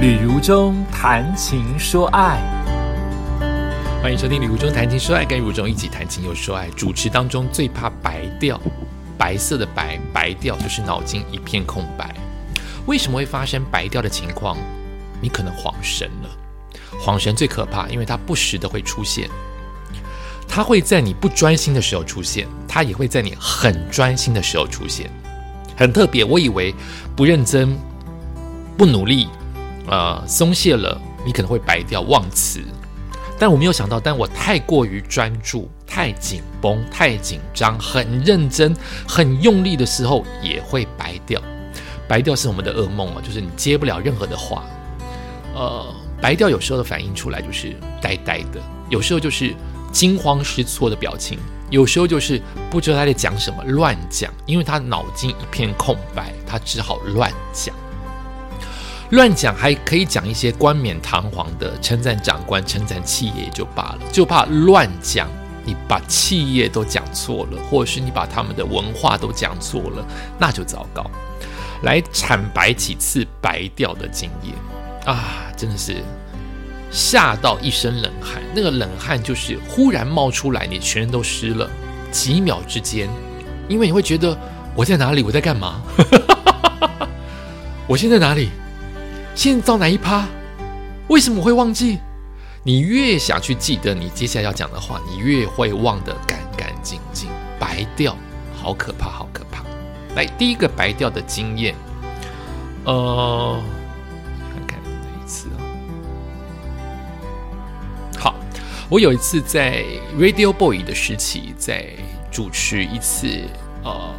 旅如中谈情说爱，欢迎收听《旅如中谈情说爱》，跟如中一起谈情又说爱。主持当中最怕白掉，白色的白，白掉就是脑筋一片空白。为什么会发生白掉的情况？你可能恍神了。恍神最可怕，因为它不时的会出现。它会在你不专心的时候出现，它也会在你很专心的时候出现，很特别。我以为不认真、不努力。呃，松懈了，你可能会白掉、忘词。但我没有想到，但我太过于专注、太紧绷、太紧张、很认真、很用力的时候，也会白掉。白掉是我们的噩梦啊，就是你接不了任何的话。呃，白掉有时候的反应出来就是呆呆的，有时候就是惊慌失措的表情，有时候就是不知道他在讲什么，乱讲，因为他脑筋一片空白，他只好乱讲。乱讲还可以讲一些冠冕堂皇的称赞长官、称赞企业也就罢了，就怕乱讲，你把企业都讲错了，或者是你把他们的文化都讲错了，那就糟糕。来惨白几次白掉的经验啊，真的是吓到一身冷汗。那个冷汗就是忽然冒出来，你全身都湿了，几秒之间，因为你会觉得我在哪里，我在干嘛？我现在哪里？现在到哪一趴？为什么会忘记？你越想去记得你接下来要讲的话，你越会忘得干干净净，白掉，好可怕，好可怕。来，第一个白掉的经验，呃，看看哪一次啊？好，我有一次在 Radio Boy 的时期，在主持一次呃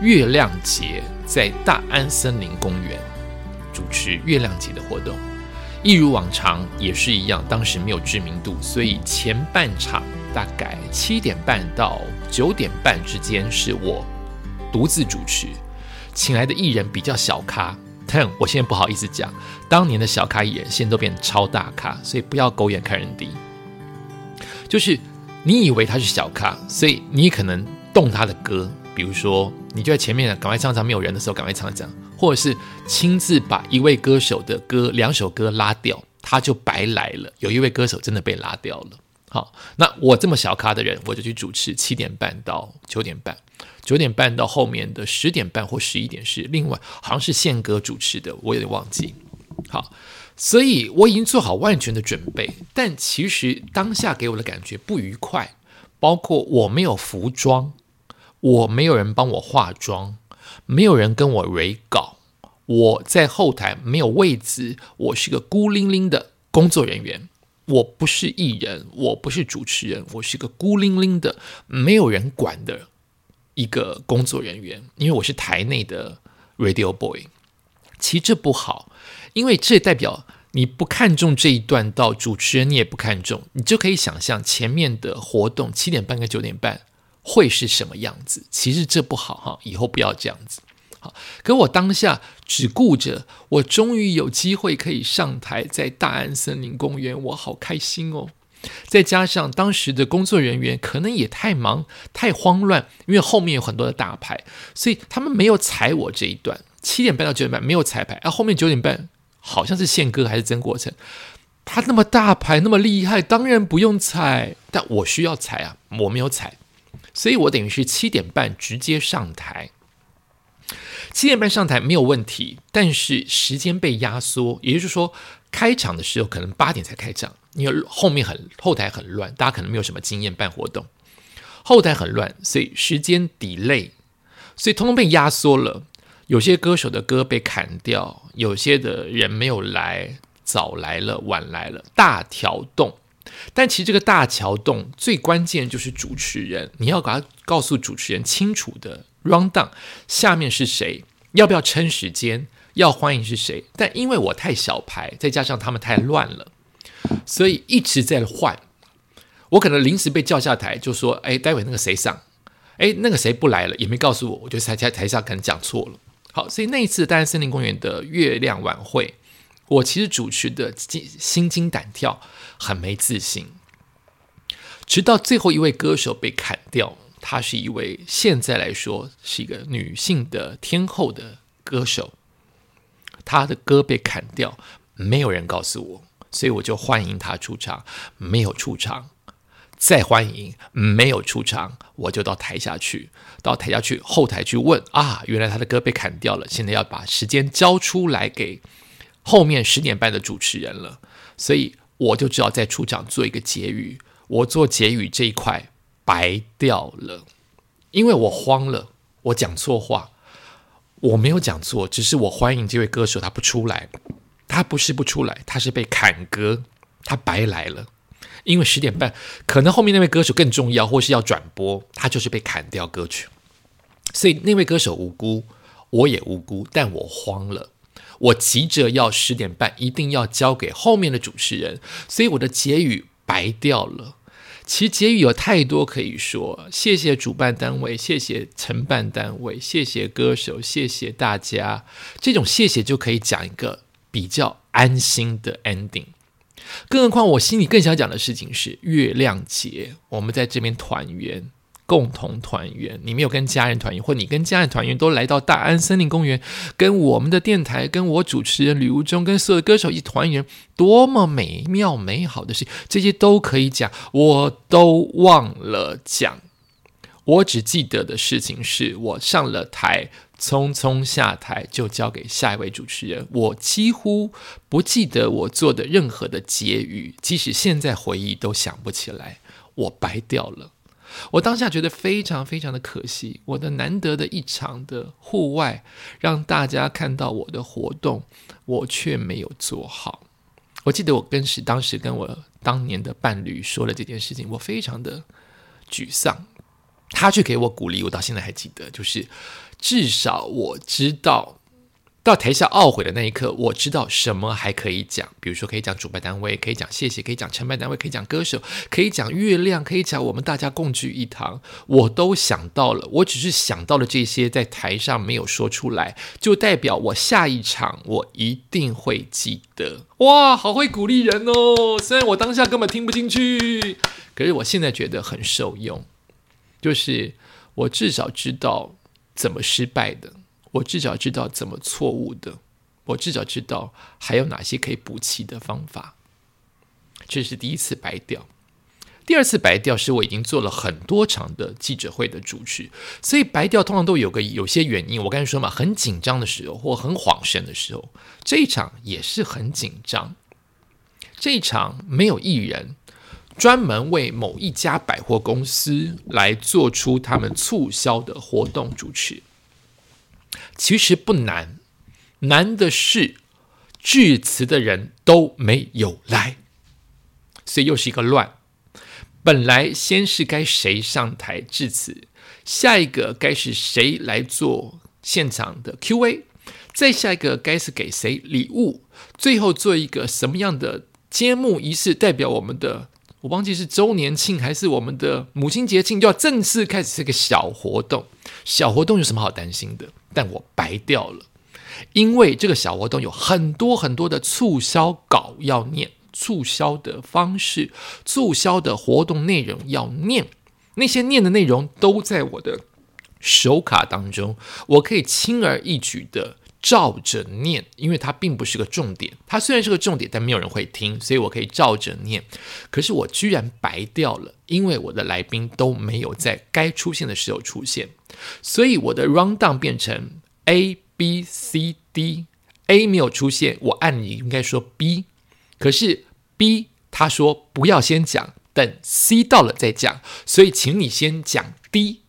月亮节，在大安森林公园。主持月亮节的活动，一如往常也是一样。当时没有知名度，所以前半场大概七点半到九点半之间是我独自主持，请来的艺人比较小咖。但我现在不好意思讲，当年的小咖艺人现在都变超大咖，所以不要狗眼看人低。就是你以为他是小咖，所以你可能动他的歌，比如说你就在前面赶快唱唱，没有人的时候赶快唱唱。或者是亲自把一位歌手的歌两首歌拉掉，他就白来了。有一位歌手真的被拉掉了。好，那我这么小咖的人，我就去主持七点半到九点半，九点半到后面的十点半或十一点是另外，好像是宪哥主持的，我有点忘记。好，所以我已经做好万全的准备，但其实当下给我的感觉不愉快，包括我没有服装，我没有人帮我化妆。没有人跟我 re 稿，我在后台没有位置，我是个孤零零的工作人员。我不是艺人，我不是主持人，我是个孤零零的没有人管的一个工作人员。因为我是台内的 radio boy，其实这不好，因为这代表你不看重这一段，到主持人你也不看重，你就可以想象前面的活动七点半跟九点半。会是什么样子？其实这不好哈，以后不要这样子。好，可我当下只顾着，我终于有机会可以上台，在大安森林公园，我好开心哦。再加上当时的工作人员可能也太忙、太慌乱，因为后面有很多的大牌，所以他们没有踩我这一段。七点半到九点半没有彩排，啊，后面九点半好像是宪哥还是曾国成，他那么大牌那么厉害，当然不用踩，但我需要踩啊，我没有踩。所以我等于是七点半直接上台，七点半上台没有问题，但是时间被压缩，也就是说开场的时候可能八点才开场，因为后面很后台很乱，大家可能没有什么经验办活动，后台很乱，所以时间 delay，所以通通被压缩了。有些歌手的歌被砍掉，有些的人没有来，早来了，晚来了，大调动。但其实这个大桥洞最关键就是主持人，你要把它告诉主持人清楚的 run down，下面是谁，要不要撑时间，要欢迎是谁。但因为我太小牌，再加上他们太乱了，所以一直在换。我可能临时被叫下台，就说：“哎，待会那个谁上？哎，那个谁不来了，也没告诉我，我就在台台下可能讲错了。”好，所以那一次大安森林公园的月亮晚会。我其实主持的心惊胆跳，很没自信。直到最后一位歌手被砍掉，她是一位现在来说是一个女性的天后的歌手，她的歌被砍掉，没有人告诉我，所以我就欢迎他出场，没有出场，再欢迎，没有出场，我就到台下去，到台下去后台去问啊，原来他的歌被砍掉了，现在要把时间交出来给后面十点半的主持人了，所以我就只好在出场做一个结语，我做结语这一块白掉了，因为我慌了，我讲错话。我没有讲错，只是我欢迎这位歌手，他不出来，他不是不出来，他是被砍歌，他白来了。因为十点半，可能后面那位歌手更重要，或是要转播，他就是被砍掉歌曲。所以那位歌手无辜，我也无辜，但我慌了，我急着要十点半一定要交给后面的主持人，所以我的结语白掉了。其实结语有太多可以说，谢谢主办单位，谢谢承办单位，谢谢歌手，谢谢大家。这种谢谢就可以讲一个比较安心的 ending。更何况我心里更想讲的事情是月亮节，我们在这边团圆。共同团圆，你没有跟家人团圆，或你跟家人团圆，都来到大安森林公园，跟我们的电台、跟我主持人吕无中、跟所有歌手一团圆，多么美妙美好的事！这些都可以讲，我都忘了讲。我只记得的事情是我上了台，匆匆下台就交给下一位主持人。我几乎不记得我做的任何的结语，即使现在回忆都想不起来，我白掉了。我当下觉得非常非常的可惜，我的难得的一场的户外，让大家看到我的活动，我却没有做好。我记得我跟时当时跟我当年的伴侣说了这件事情，我非常的沮丧，他却给我鼓励，我到现在还记得，就是至少我知道。到台下懊悔的那一刻，我知道什么还可以讲，比如说可以讲主办单位，可以讲谢谢，可以讲承办单位，可以讲歌手，可以讲月亮，可以讲我们大家共聚一堂，我都想到了。我只是想到了这些，在台上没有说出来，就代表我下一场我一定会记得。哇，好会鼓励人哦！虽然我当下根本听不进去，可是我现在觉得很受用，就是我至少知道怎么失败的。我至少知道怎么错误的，我至少知道还有哪些可以补齐的方法。这是第一次白掉，第二次白掉是我已经做了很多场的记者会的主持，所以白掉通常都有个有些原因。我刚才说嘛，很紧张的时候或很恍神的时候，这一场也是很紧张。这一场没有艺人，专门为某一家百货公司来做出他们促销的活动主持。其实不难，难的是致辞的人都没有来，所以又是一个乱。本来先是该谁上台致辞，下一个该是谁来做现场的 Q&A，再下一个该是给谁礼物，最后做一个什么样的揭幕仪式，代表我们的。我忘记是周年庆还是我们的母亲节庆，就要正式开始这个小活动。小活动有什么好担心的？但我白掉了，因为这个小活动有很多很多的促销稿要念，促销的方式、促销的活动内容要念，那些念的内容都在我的手卡当中，我可以轻而易举的。照着念，因为它并不是个重点。它虽然是个重点，但没有人会听，所以我可以照着念。可是我居然白掉了，因为我的来宾都没有在该出现的时候出现，所以我的 round down 变成 A B C D，A 没有出现，我按理应该说 B，可是 B 他说不要先讲，等 C 到了再讲，所以请你先讲 D。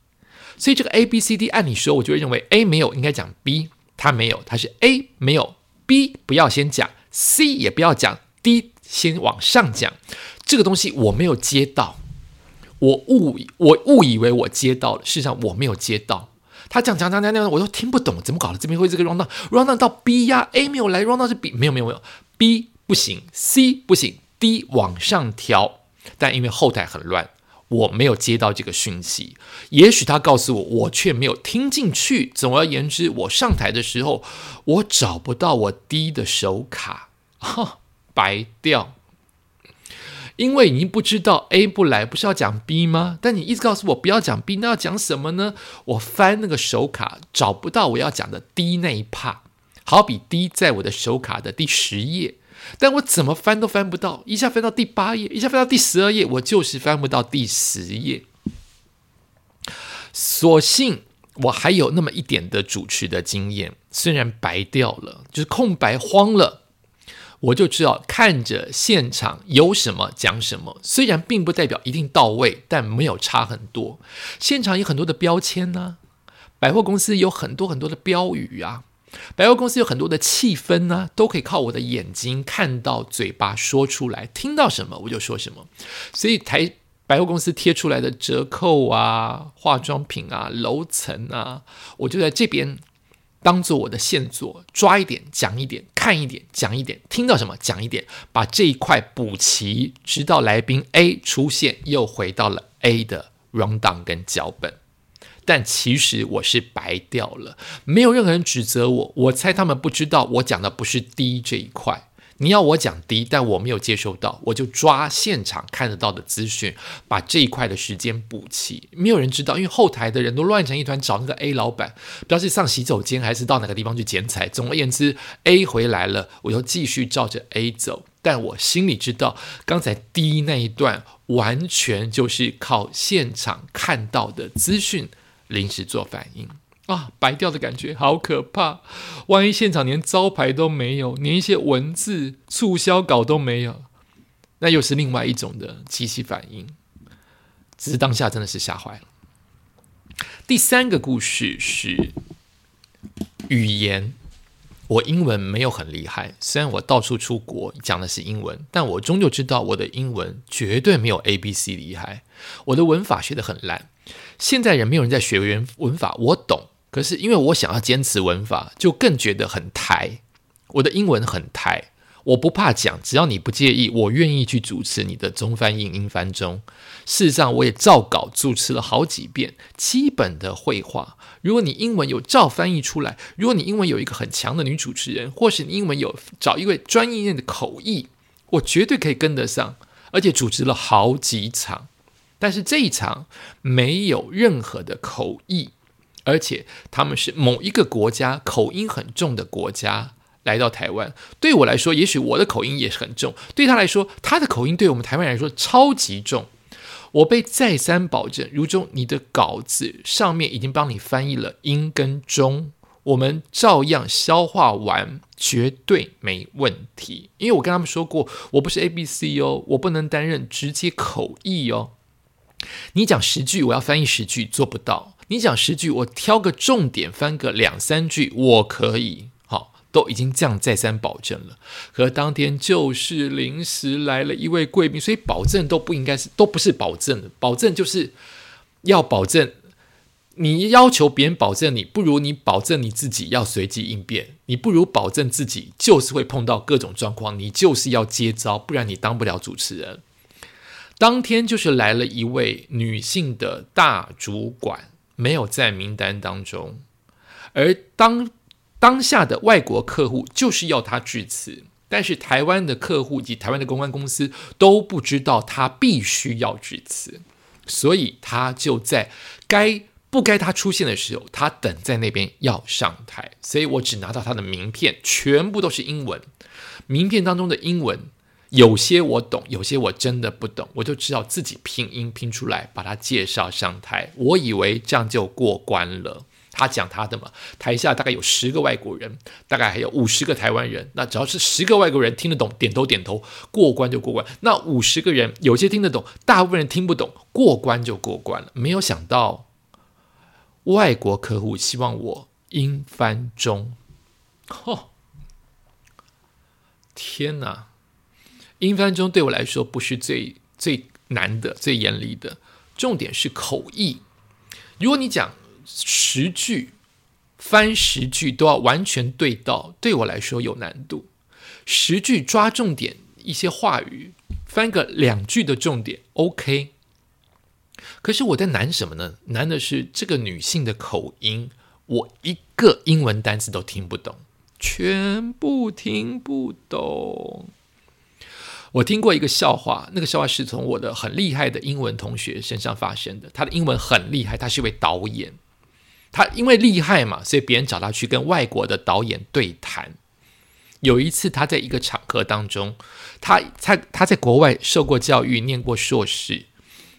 所以这个 A B C D 按理说，我就会认为 A 没有，应该讲 B。他没有，他是 A 没有，B 不要先讲，C 也不要讲，D 先往上讲。这个东西我没有接到，我误我误以为我接到了，事实上我没有接到。他讲讲讲讲讲，我都听不懂，怎么搞的？这边会这个 round down，round down 到 B 呀，A 没有来，round down 是 B 没有没有没有，B 不行，C 不行，D 往上调，但因为后台很乱。我没有接到这个讯息，也许他告诉我，我却没有听进去。总而言之，我上台的时候，我找不到我滴的手卡，哈，白掉。因为已经不知道 A 不来，不是要讲 B 吗？但你一直告诉我不要讲 B，那要讲什么呢？我翻那个手卡，找不到我要讲的 D 那一趴好比 D 在我的手卡的第十页。但我怎么翻都翻不到，一下翻到第八页，一下翻到第十二页，我就是翻不到第十页。所幸我还有那么一点的主持的经验，虽然白掉了，就是空白慌了，我就知道看着现场有什么讲什么。虽然并不代表一定到位，但没有差很多。现场有很多的标签呢，百货公司有很多很多的标语啊，百货公司有很多的气氛呢，都可以靠我的眼睛看到，嘴巴说出来，听到什么我就说什么。所以台。百货公司贴出来的折扣啊、化妆品啊、楼层啊，我就在这边当做我的线索，抓一点讲一点，看一点讲一点，听到什么讲一点，把这一块补齐，直到来宾 A 出现，又回到了 A 的 rundown 跟脚本。但其实我是白掉了，没有任何人指责我，我猜他们不知道我讲的不是 D 这一块。你要我讲低，但我没有接收到，我就抓现场看得到的资讯，把这一块的时间补齐。没有人知道，因为后台的人都乱成一团，找那个 A 老板，不知道是上洗手间还是到哪个地方去剪彩。总而言之，A 回来了，我又继续照着 A 走。但我心里知道，刚才 D 那一段完全就是靠现场看到的资讯临时做反应。啊，白掉的感觉好可怕！万一现场连招牌都没有，连一些文字促销稿都没有，那又是另外一种的机器反应。只是当下真的是吓坏了。第三个故事是语言，我英文没有很厉害，虽然我到处出国讲的是英文，但我终究知道我的英文绝对没有 A B C 厉害。我的文法学的很烂，现在人没有人在学文文法，我懂。可是因为我想要坚持文法，就更觉得很台。我的英文很台，我不怕讲，只要你不介意，我愿意去主持你的中翻英、英翻中。事实上，我也照稿主持了好几遍基本的绘画。如果你英文有照翻译出来，如果你英文有一个很强的女主持人，或是你英文有找一位专业的口译，我绝对可以跟得上，而且主持了好几场。但是这一场没有任何的口译。而且他们是某一个国家口音很重的国家来到台湾，对我来说，也许我的口音也是很重，对他来说，他的口音对我们台湾人来说超级重。我被再三保证，如中你的稿子上面已经帮你翻译了英跟中，我们照样消化完，绝对没问题。因为我跟他们说过，我不是 A B C 哦，我不能担任直接口译哦。你讲十句，我要翻译十句，做不到。你讲十句，我挑个重点翻个两三句，我可以。好，都已经这样再三保证了。可当天就是临时来了一位贵宾，所以保证都不应该是，都不是保证的。保证就是要保证，你要求别人保证你，不如你保证你自己要随机应变。你不如保证自己就是会碰到各种状况，你就是要接招，不然你当不了主持人。当天就是来了一位女性的大主管，没有在名单当中，而当当下的外国客户就是要他致辞，但是台湾的客户及台湾的公关公司都不知道他必须要致辞，所以他就在该不该他出现的时候，他等在那边要上台，所以我只拿到他的名片，全部都是英文，名片当中的英文。有些我懂，有些我真的不懂，我就知道自己拼音拼出来，把他介绍上台。我以为这样就过关了。他讲他的嘛，台下大概有十个外国人，大概还有五十个台湾人。那只要是十个外国人听得懂，点头点头，过关就过关。那五十个人有些听得懂，大部分人听不懂，过关就过关了。没有想到，外国客户希望我英翻中，嚯！天哪！英翻中对我来说不是最最难的、最严厉的，重点是口译。如果你讲十句，翻十句都要完全对到，对我来说有难度。十句抓重点，一些话语翻个两句的重点，OK。可是我在难什么呢？难的是这个女性的口音，我一个英文单词都听不懂，全部听不懂。我听过一个笑话，那个笑话是从我的很厉害的英文同学身上发生的。他的英文很厉害，他是一位导演。他因为厉害嘛，所以别人找他去跟外国的导演对谈。有一次他在一个场合当中，他他他在国外受过教育，念过硕士，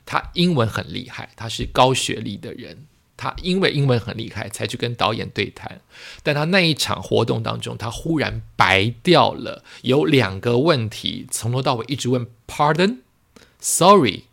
他英文很厉害，他是高学历的人。他因为英文很厉害，才去跟导演对谈。但他那一场活动当中，他忽然白掉了，有两个问题，从头到尾一直问 “Pardon”，“Sorry”，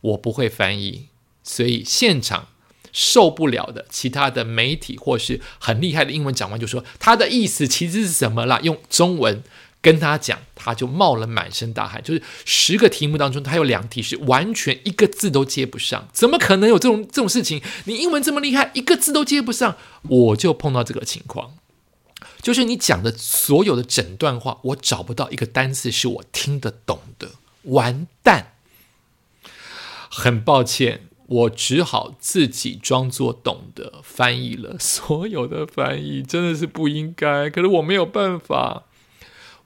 我不会翻译，所以现场受不了的其他的媒体或是很厉害的英文讲完就说他的意思其实是什么啦？用中文。跟他讲，他就冒了满身大汗。就是十个题目当中，他有两题是完全一个字都接不上，怎么可能有这种这种事情？你英文这么厉害，一个字都接不上，我就碰到这个情况，就是你讲的所有的整段话，我找不到一个单词是我听得懂的，完蛋！很抱歉，我只好自己装作懂得翻译了所有的翻译，真的是不应该，可是我没有办法。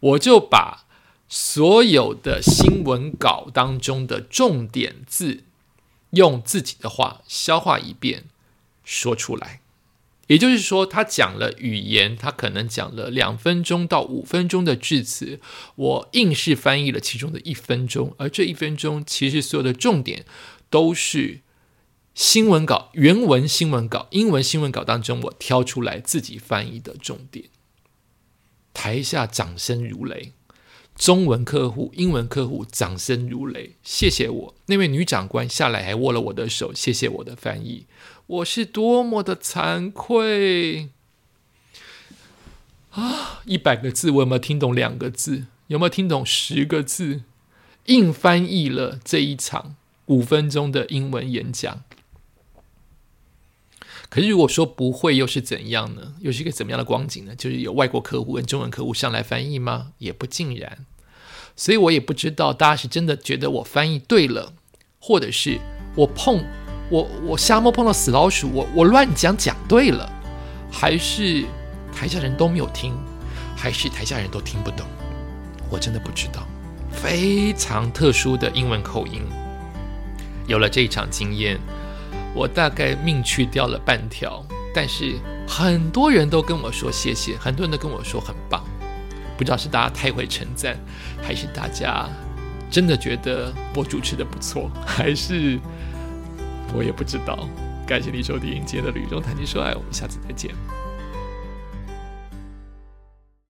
我就把所有的新闻稿当中的重点字，用自己的话消化一遍，说出来。也就是说，他讲了语言，他可能讲了两分钟到五分钟的句子，我硬是翻译了其中的一分钟，而这一分钟其实所有的重点都是新闻稿原文新闻稿英文新闻稿当中我挑出来自己翻译的重点。台下掌声如雷，中文客户、英文客户掌声如雷，谢谢我那位女长官下来还握了我的手，谢谢我的翻译，我是多么的惭愧啊！一百个字，我有没有听懂两个字？有没有听懂十个字？硬翻译了这一场五分钟的英文演讲。可是如果说不会，又是怎样呢？又是一个怎么样的光景呢？就是有外国客户跟中文客户上来翻译吗？也不尽然。所以我也不知道大家是真的觉得我翻译对了，或者是我碰我我瞎摸碰到死老鼠，我我乱讲讲对了，还是台下人都没有听，还是台下人都听不懂？我真的不知道。非常特殊的英文口音，有了这一场经验。我大概命去掉了半条，但是很多人都跟我说谢谢，很多人都跟我说很棒。不知道是大家太会称赞，还是大家真的觉得我主持的不错，还是我也不知道。感谢你收听今天的《旅中谈情说爱》，我们下次再见。